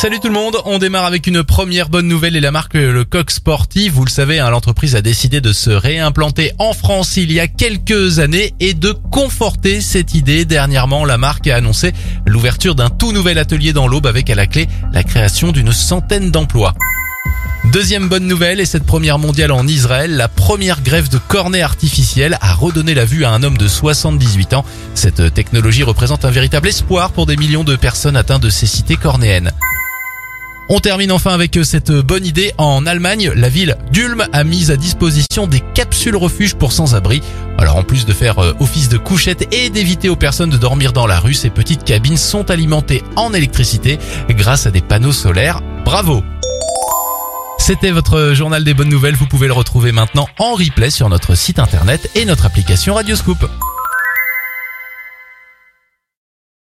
Salut tout le monde, on démarre avec une première bonne nouvelle et la marque Le Coq Sportif. Vous le savez, hein, l'entreprise a décidé de se réimplanter en France il y a quelques années et de conforter cette idée. Dernièrement, la marque a annoncé l'ouverture d'un tout nouvel atelier dans l'Aube avec à la clé la création d'une centaine d'emplois. Deuxième bonne nouvelle, et cette première mondiale en Israël, la première greffe de cornée artificielle a redonné la vue à un homme de 78 ans. Cette technologie représente un véritable espoir pour des millions de personnes atteintes de cécité cornéenne. On termine enfin avec cette bonne idée. En Allemagne, la ville d'Ulm a mis à disposition des capsules refuges pour sans-abri. Alors en plus de faire euh, office de couchette et d'éviter aux personnes de dormir dans la rue, ces petites cabines sont alimentées en électricité grâce à des panneaux solaires. Bravo c'était votre journal des bonnes nouvelles. Vous pouvez le retrouver maintenant en replay sur notre site internet et notre application Radioscoop.